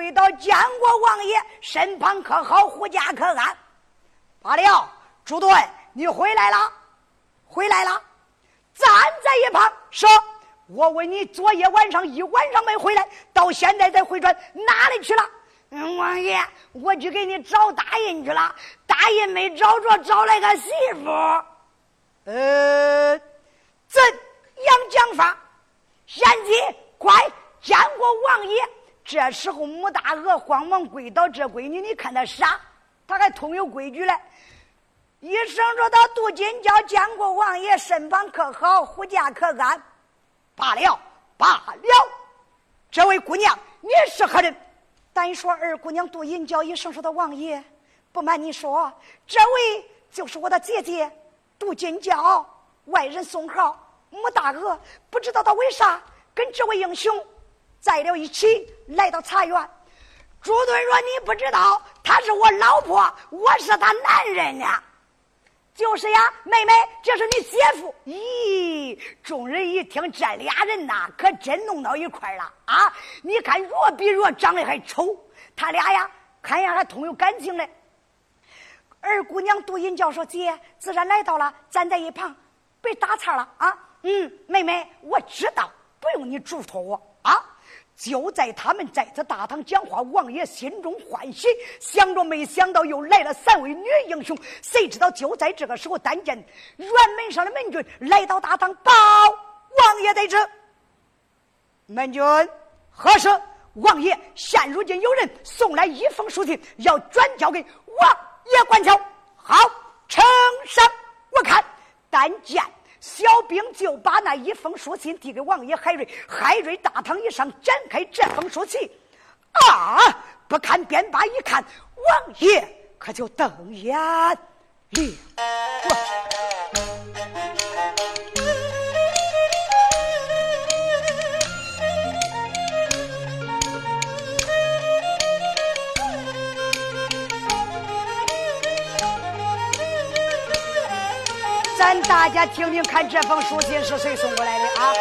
跪倒见过王爷，身旁可好，护驾可安。罢了，朱盾，你回来了，回来了，站在一旁说：“我问你，昨夜晚上一晚上没回来，到现在才回转，哪里去了？”，王爷，我去给你找大印去了，大印没找着，找来个媳妇。呃，怎样讲法？贤妻，快见过王爷。这时候，穆大鹅慌忙跪倒：“这闺女，你看她傻，她还通有规矩嘞。”一声说：“他杜金娇见过王爷，身旁可好，护驾可安。”罢了，罢了。这位姑娘，你是何人？单说二姑娘杜银娇一声说：“的王爷，不瞒你说，这位就是我的姐姐杜金娇。外人送号穆大鹅，不知道他为啥跟这位英雄在了一起，来到茶园。”朱敦说：“你不知道，她是我老婆，我是她男人呢。”就是呀，妹妹，这是你姐夫。咦，众人一听，这俩人呐，可真弄到一块了啊！你看，若比若长得还丑，他俩呀，看样还通有感情嘞。二姑娘杜银娇说：“姐，自然来到了，站在一旁，别打岔了啊。”嗯，妹妹，我知道，不用你嘱托我啊。就在他们在这大堂讲话，王爷心中欢喜，想着没想到又来了三位女英雄。谁知道就在这个时候，但见辕门上的门军来到大堂，报王爷得知。门军何事？王爷，现如今有人送来一封书信，要转交给王爷管教。好，呈上我看。但见。小兵就把那一封书信递给王爷海瑞，海瑞大堂一上，展开这封书信，啊！不看便罢，一看，王爷可就瞪眼了。大家听听看，这封书信是谁送过来的啊？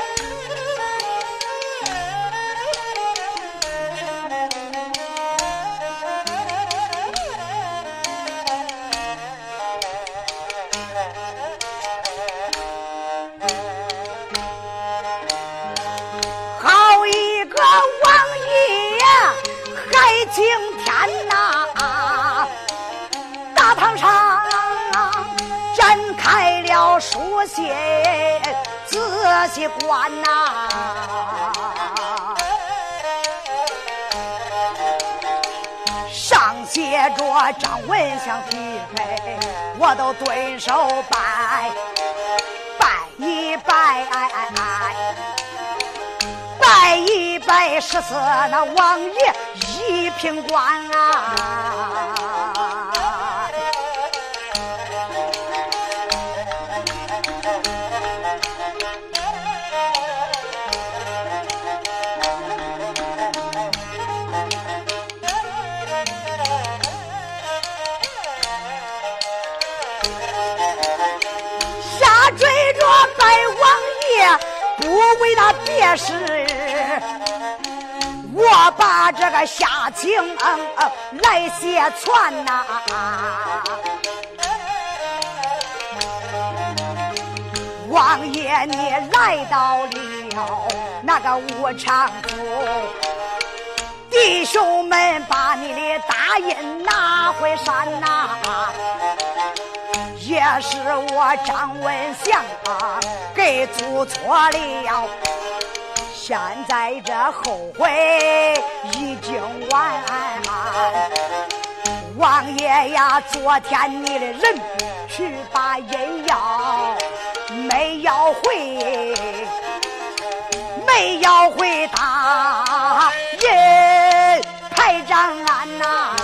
好一个王爷，海青天书信，仔细观呐，上写着张文祥匹配，我都蹲手拜拜一拜，拜一拜十四那王爷一品官啊。不为那别事，我把这个下情来写传呐。王爷，你来到了那个武昌府，弟兄们把你的大印拿回山呐。也是我张文祥啊，给做错了，现在这后悔已经晚了。王爷呀，昨天你的人去把人要，没要回，没要回大人排长安呐。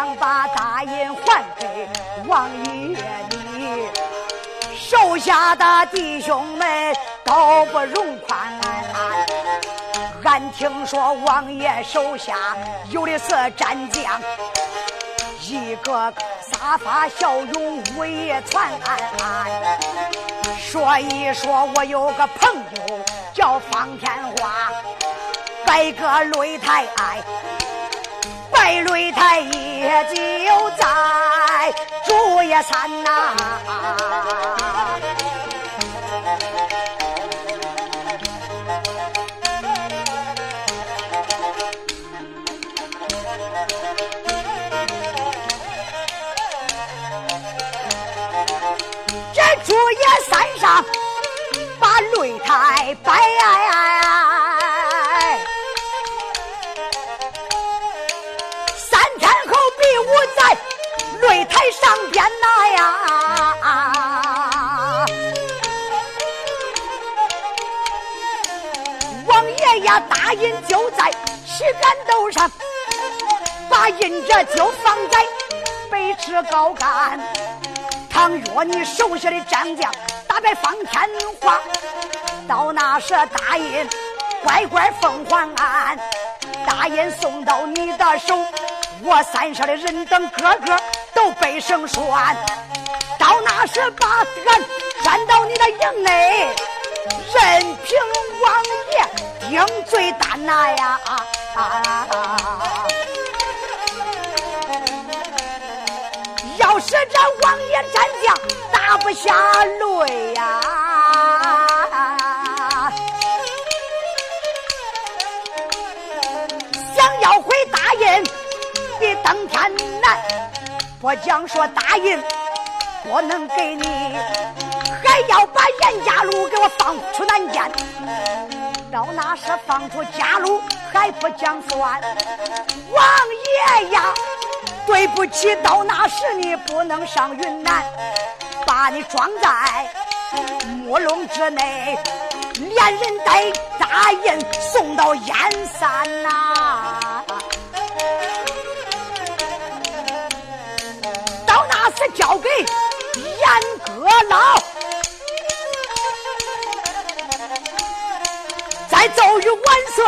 想把大印还给王爷你，手下的弟兄们都不容宽。俺听说王爷手下有的是战将，一个个杀伐骁勇，武艺传。说一说，我有个朋友叫方天花，拜个擂台。白擂台也就在竹叶山呐，这竹叶山上把擂台摆。呀，王爷呀，大印就在旗杆斗上，把印着就放在北池高杆。倘若你手下的战将打败方天画，到那时大印乖乖奉还安，大印送到你的手，我三舍的人等个个。都背绳拴，到那时把俺拴到你的营内，任凭王爷定罪担呐呀！要是这王爷战将打不下擂呀，想要回大印比登天难。不讲说答应不能给你，还要把严家路给我放出南间。到那时放出家路还不讲算，王爷呀，对不起，到那时你不能上云南，把你装在木笼之内，连人带大印送到燕山呐。是交给严阁老，再奏于万岁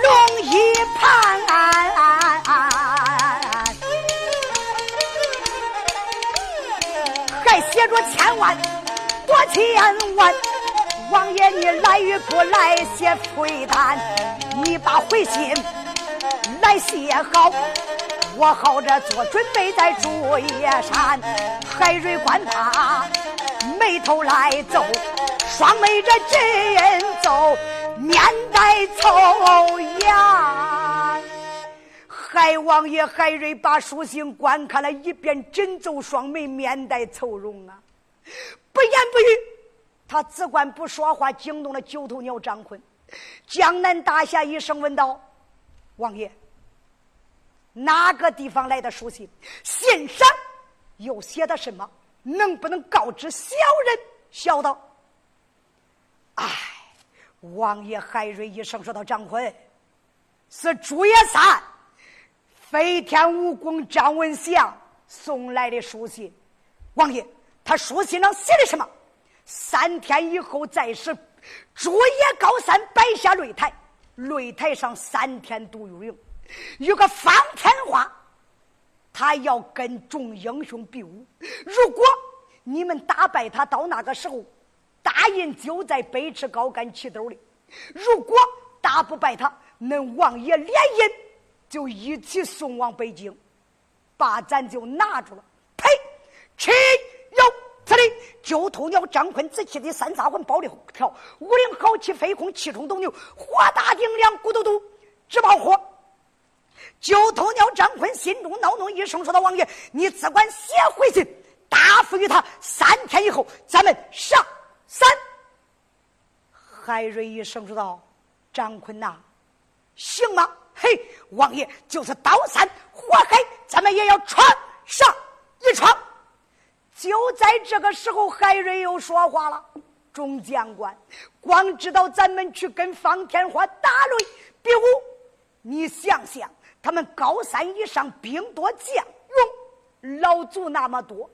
龙椅旁，还写着千万多千万。王爷你来与不来写催单，你把回信来写好。我好着做准备，在竹叶山，海瑞观他眉头来皱，双眉这紧皱，面带愁颜。海王爷海瑞把书信观看了一遍，紧皱双眉，面带愁容啊，不言不语，他只管不说话，惊动了九头鸟张坤。江南大侠一声问道：“王爷。”哪个地方来的书信？信上又写的什么？能不能告知小人？小道。哎，王爷海瑞一声说道：“张坤，是朱叶山飞天蜈蚣张文祥送来的书信。王爷，他书信上写的什么？三天以后再是朱叶高山摆下擂台，擂台上三天独有营。”有个方天画，他要跟众英雄比武。如果你们打败他，到那个时候，大印就在北池高杆旗兜里。如果打不败他，恁王爷连印就一起送往北京，把咱就拿住了。呸！岂有此理！九头鸟张坤子气的三撒环暴力跳，五灵豪气飞空，气冲斗牛，火大顶梁，咕嘟嘟直冒火。九头鸟张坤心中恼怒一声，说道：“王爷，你只管写回信，答复于他。三天以后，咱们上山。”海瑞一声说道：“张坤呐，行吗？嘿，王爷就是刀山火海，咱们也要闯上一闯。”就在这个时候，海瑞又说话了：“众将官，光知道咱们去跟方天花打擂比武，你想想，他们高山以上兵多将勇，老卒那么多。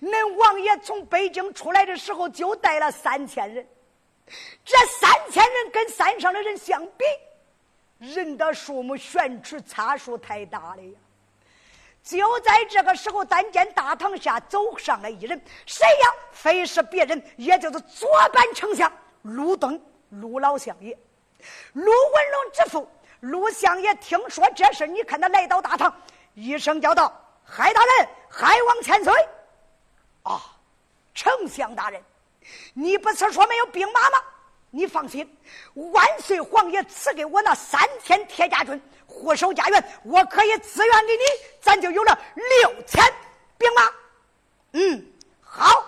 恁王爷从北京出来的时候就带了三千人，这三千人跟山上的人相比，人的数目悬殊差数太大了呀！就在这个时候，但见大堂下走上来一人，谁呀？非是别人，也就是左班丞相陆登陆老相爷。陆文龙之父陆相爷听说这事，你看他来到大堂，一声叫道：“海大人，海王千岁！”啊，丞相大人，你不是说没有兵马吗？你放心，万岁皇爷赐给我那三千铁甲军护守家园，我可以自愿给你，咱就有了六千兵马。嗯，好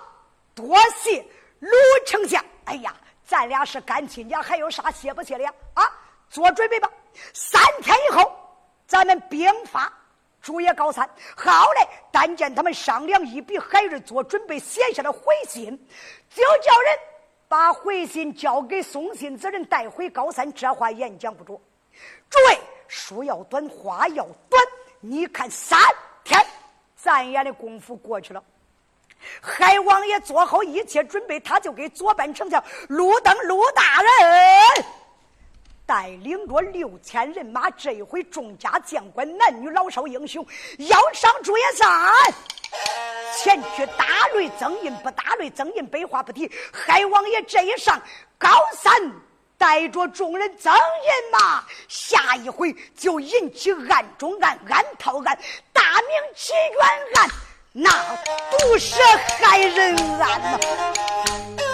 多谢陆丞相。哎呀，咱俩是干亲家，还有啥谢不谢的呀？啊，做准备吧，三天以后咱们兵发。主也高三，好嘞！但见他们商量一笔，海瑞做准备，写下了回信，就叫人把回信交给送信之人带回高山。这话言讲不着，诸位书要短，话要短。你看三天，咱眼的功夫过去了。海王爷做好一切准备，他就给左班丞相陆登陆大人。带领着六千人马，这一回众家将官、男女老少英雄要上朱颜山，前去打擂增印，不打擂增印，白话不提。海王爷这一上高山，带着众人增印马，下一回就引起案中案、暗套案、大明起冤案，那毒蛇害人案呐。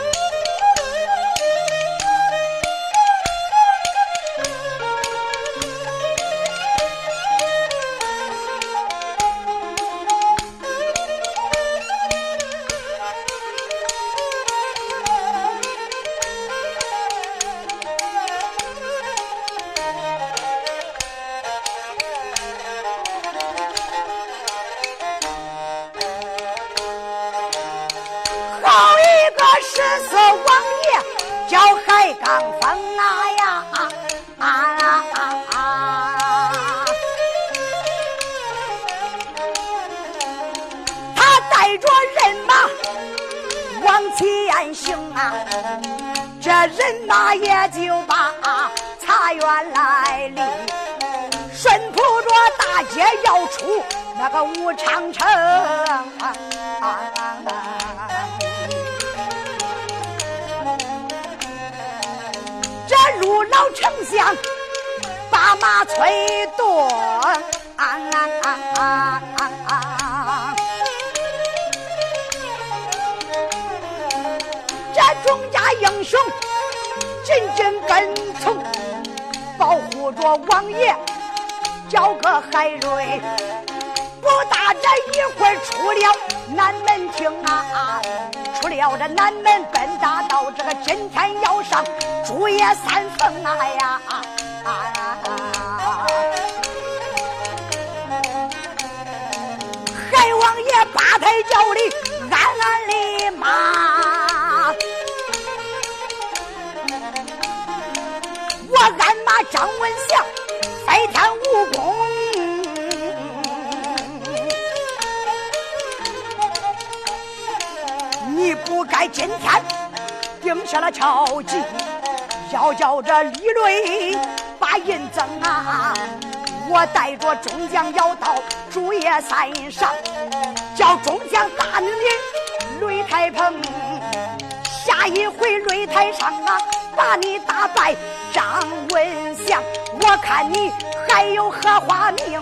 这人马也就把茶园来临，顺铺着大街要出那个武昌城。陆老丞相把马催动，这众家英雄紧紧跟从，保护着王爷，叫个海瑞。不大这一会儿出了南门厅啊，出了这南门奔大道，这个今天要上朱叶三凤啊呀！海王爷八抬轿里安安张文祥飞天无功。你不该今天定下了敲击，要叫这李瑞把印增啊！我带着众将要到竹叶山上，叫众将打你擂台棚。一回擂台上啊，把你打败张文祥，我看你还有何花名？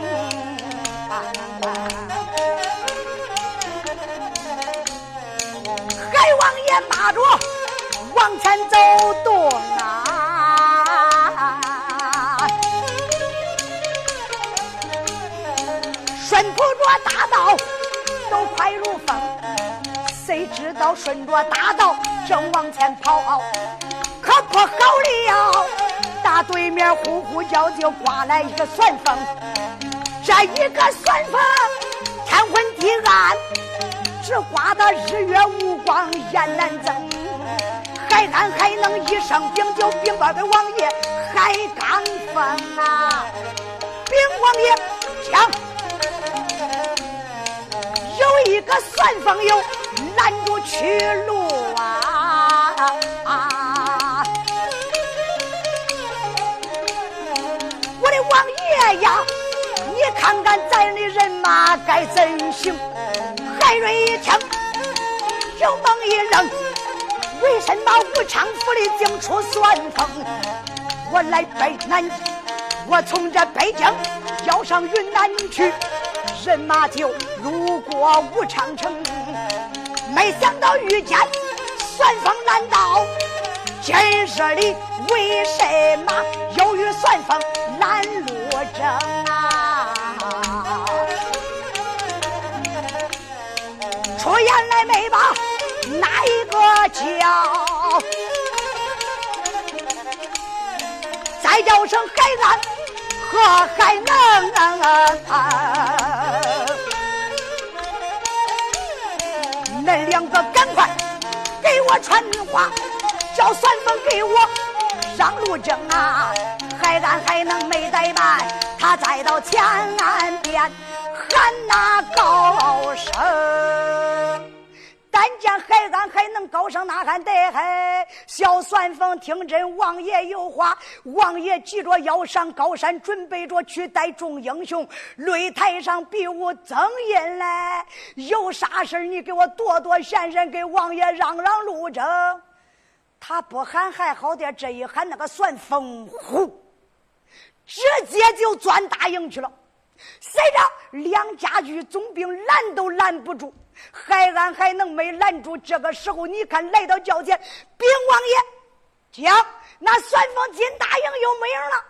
海王爷骂着往前走动啊，顺铺着大道都快如风，谁知道顺着大道正往前跑，可不好了！大对面呼呼叫就刮来一个旋风，这一个旋风天昏地暗。只刮得日月无光，雁难睁。还俺还能一声禀就禀报给王爷海刚峰啊！禀王爷，将有一个旋风友拦住去路啊！我的王爷呀，你看看咱的人马该怎行？海瑞一听，有梦一愣。为什么武昌府里竟出算风？我来北南，我从这北京要上云南去，人马就路过武昌城，没想到遇见旋风难道今日里为什么又与旋风拦路争啊？出言来没把？哪一个叫？再叫声海安和海能，恁两个赶快给我传话，叫算风给我上路征啊！海安还能没怠慢，他再到前岸边喊那高声。高声呐喊，得嗨！小算风听真，王爷有话。王爷急着要上高山，准备着去带众英雄擂台上比武争印来。有啥事你给我躲躲闪闪，给王爷让让路程。他不喊还好点，这一喊那个算风呼，直接就钻大营去了。谁着两家军总兵拦都拦不住。海安还能没拦住？这个时候，你看来到轿前，禀王爷，将那算风进大营又没影了。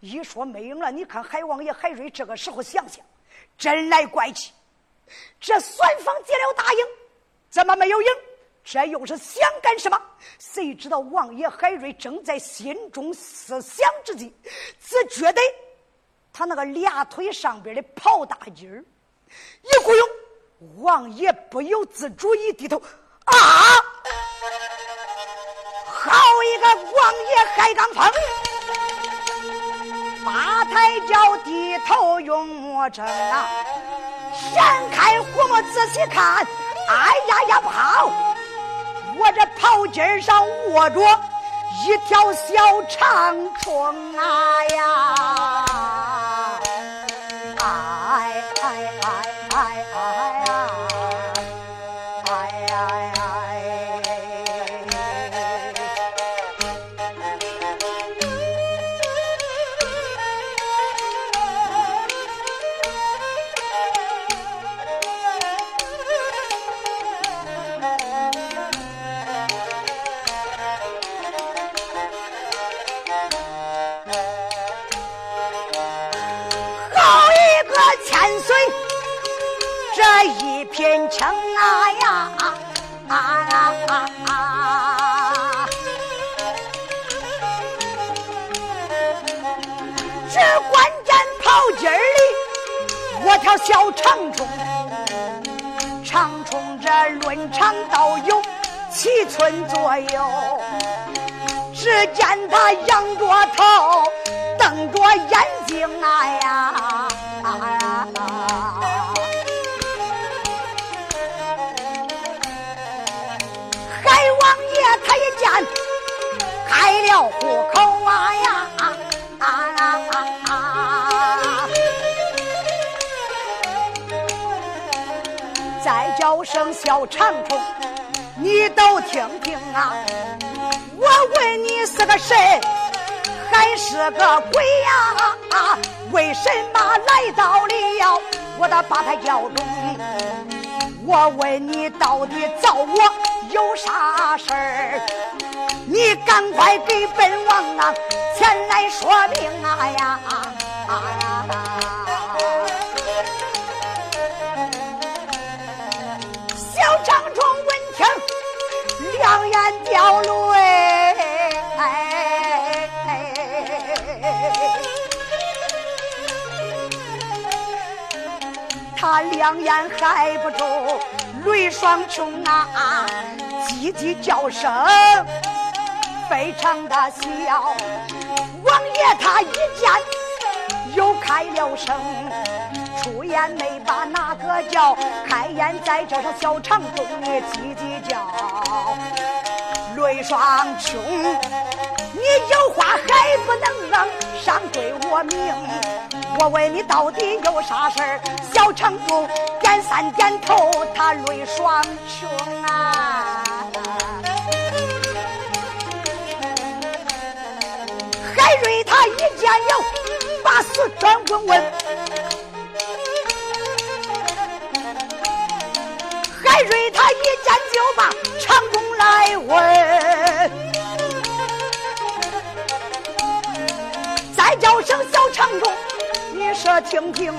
一说没影了，你看海王爷海瑞这个时候想想，真来怪气。这算风进了大营，怎么没有影？这又是想干什么？谁知道王爷海瑞正在心中思想之际，只觉得他那个俩腿上边的袍大筋儿一股勇。王爷不由自主一低头，啊！好一个王爷海刚峰，八抬脚低头用魔怔啊！掀开火目仔细看，哎呀呀不好！我这袍襟上卧着一条小长虫啊呀！天枪啊呀啊啊啊！只关键袍襟里，我条小长虫，长虫这论长倒有七寸左右。只见他仰着头，瞪着眼睛啊呀！了虎口啊呀啊啊啊啊！再叫声小长虫，你都听听啊！我问你是个谁，还是个鬼呀？啊啊为什么来到了我的八抬轿中？我问你，到底找我？有啥事儿？你赶快给本王啊前来说明啊呀！小长虫闻听，两眼掉泪，他两眼还不住。泪双琼啊，叽叽叫声，非常的笑。王爷他一见又开了声，出言没把那个叫，开言在这上小场中你叽叽叫，泪双琼，你有话还不能上归我命。我问你到底有啥事儿？小城中点三点头，他泪双琼啊！他一见了，把事转问问。海瑞他一见就把长工来问，再叫声小长工。你说听听，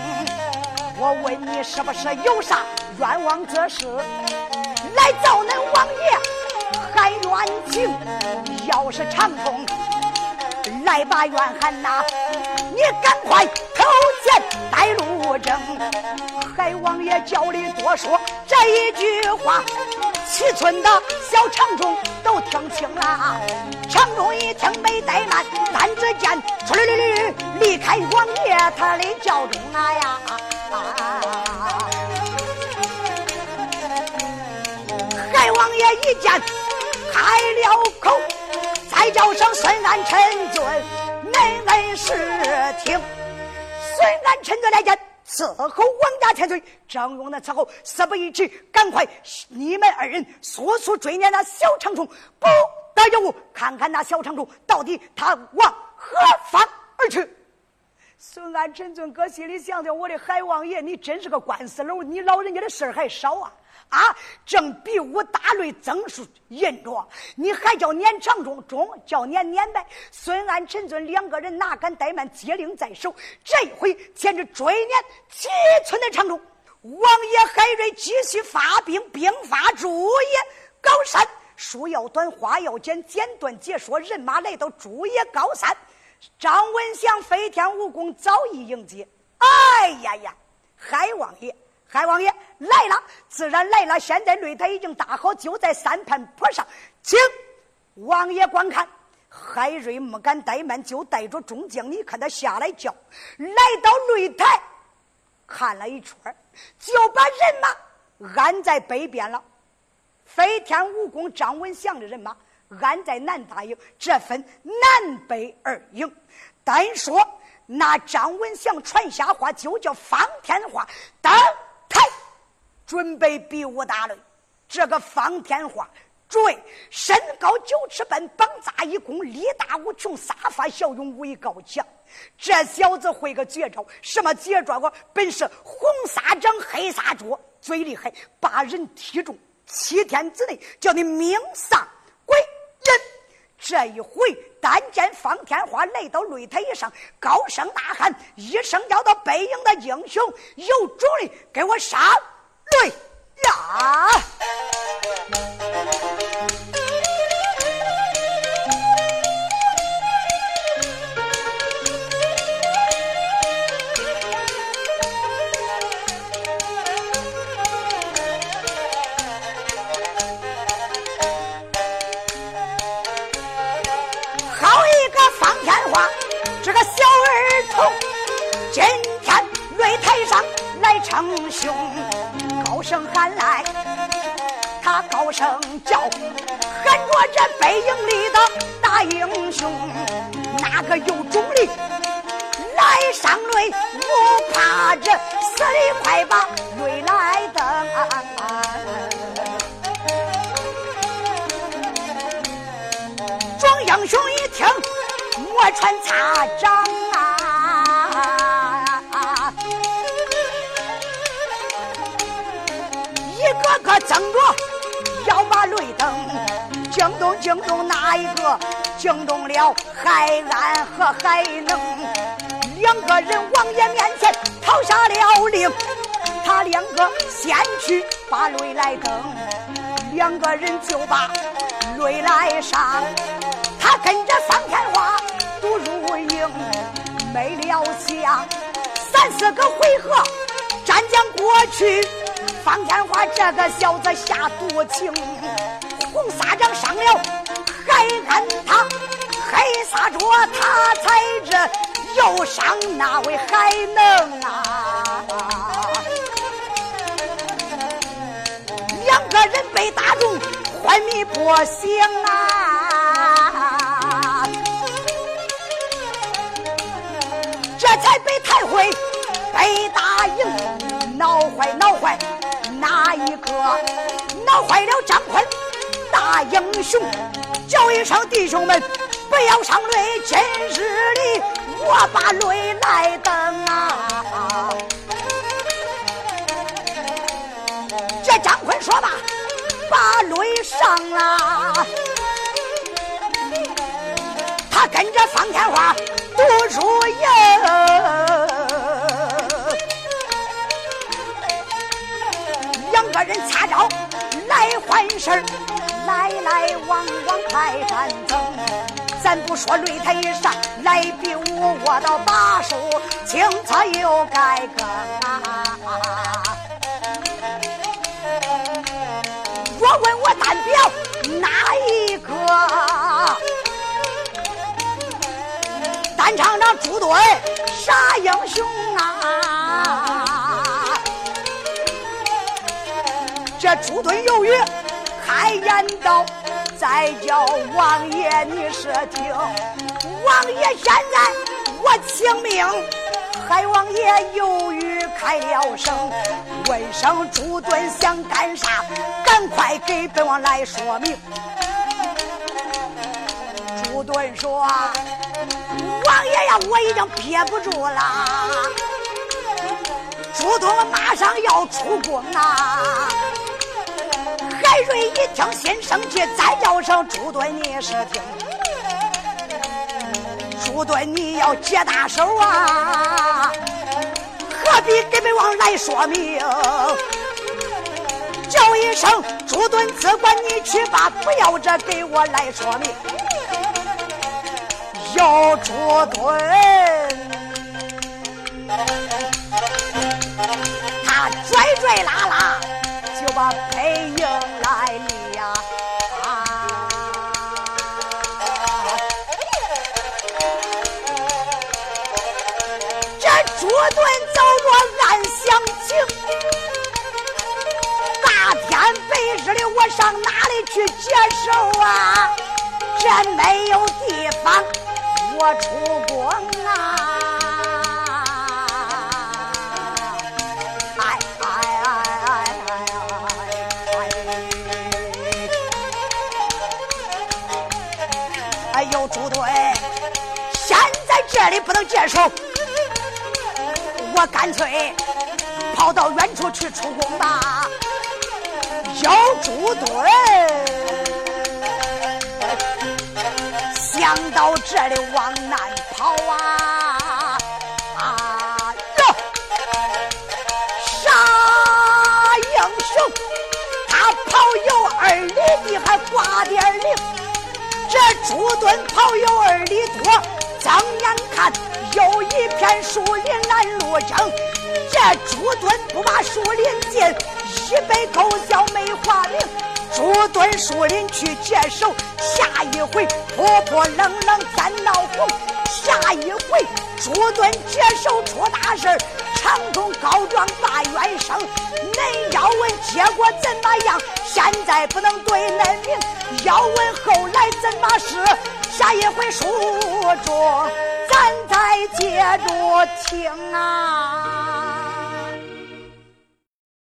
我问你是不是有啥冤枉之事来找恁王爷喊冤情？要是长工来把冤喊呐，你赶快投钱带路征。海王爷叫你多说这一句话。七村的小长中都听清了，长中一听没怠慢，单只见出溜溜溜离开王爷他的轿中啊呀！海王爷一见开了口，再叫声孙安臣尊，恁恩师听，孙安臣尊来见。伺候王家千岁，张勇的伺候，事不宜迟，赶快你们二人速速追撵那小长虫，不得有误，看看那小长虫到底他往何方而去。孙安陈尊哥心里想着：我的海王爷，你真是个官司楼，你老人家的事儿还少啊！啊！正比武大擂增数印着，你还叫撵长中中，叫撵撵呗。孙安、陈尊两个人哪敢怠慢，接令在手。这回简直追撵七寸的长中。王爷海瑞继续发兵，兵发朱野高山。书要短，话要简，简短解说。人马来到朱野高山，张文祥飞天武功早已迎接。哎呀呀，海王爷！海王爷来了，自然来了。现在擂台已经搭好，就在三盘坡上，请王爷观看。海瑞没敢怠慢，就带着众将，你看他下来叫，来到擂台，看了一圈就把人马安在北边了。飞天武功张文祥的人马俺在南大营，这分南北二营。单说那张文祥传下话，就叫方天画等。准备比武打擂，这个方天画，诸位身高九尺半，膀扎一弓，力大无穷，杀伐骁勇，武艺高强。这小子会个绝招，什么绝招啊？本是红纱掌，黑纱脚，最厉害，把人踢中，七天之内叫你命丧人。这一回，但见方天花来到擂台上，高声呐喊一声，叫到北营的英雄有主的，给我杀擂呀。这个小儿童，今天擂台上来称雄。高声喊来，他高声叫，喊着这背影里的大英雄，哪个有种力来上擂？不怕这死的快把擂来登。壮英雄一听，我穿擦掌啊！一个个争着要把擂登，惊动惊动哪一个？惊动了海安和海能两个人，王爷面前讨下了令，他两个先去把擂来登，两个人就把擂来上，他跟着桑天花都入营，没了枪三四个回合战将过去。方天画这个小子下毒情，红纱掌上了还按他黑撒着他才这忧伤哪位还能啊？两个人被打中昏迷不醒啊！这才被抬回北大营，闹坏闹坏哪一个？闹坏了张坤大英雄，叫一声弟兄们不要上擂，今日里我把泪来登啊！这张坤说罢，把泪上了，他跟着方天画读书营。两个人掐招来换事儿，来来往往开战争。咱不说擂台上来比武，我倒把书清册又改更啊！我问我单表哪一个？单场上朱墩啥英雄啊？这朱墩犹豫，开言道：“再叫王爷你是听，王爷现在我请命。”海王爷犹豫开了声，问声朱墩想干啥？赶快给本王来说明。朱墩说：“王爷呀，我已经憋不住了。”朱墩马上要出宫啊！海瑞一听，心生气，再叫声朱墩，你是听？朱墩，你要接大手啊！何必给本王来说明？叫一声朱墩，只管你去吧，不要这给我来说明。要朱墩，他拽拽拉拉就把裴英来了呀！这朱墩走着暗详情，大天白日的我上哪里去接手啊？这没有地方我出宫啊！哎哎哎哎哎哎！哎呦，朱墩，现在这里不能接手，我干脆跑到远处去出宫吧。要朱墩，想到这里往南跑啊啊哟！啥英雄？他跑有二里地还挂点零，这朱墩跑有二里多，睁眼看有一片树林拦路争，这朱墩不把树林进，一杯狗叫梅花名。朱墩树林去接手，下一回泼泼冷冷咱闹红，下一回朱墩接手出大事儿长空高状把冤声。恁要问结果怎么样？现在不能对恁明，要问后来怎么是？下一回书中咱再接着听啊。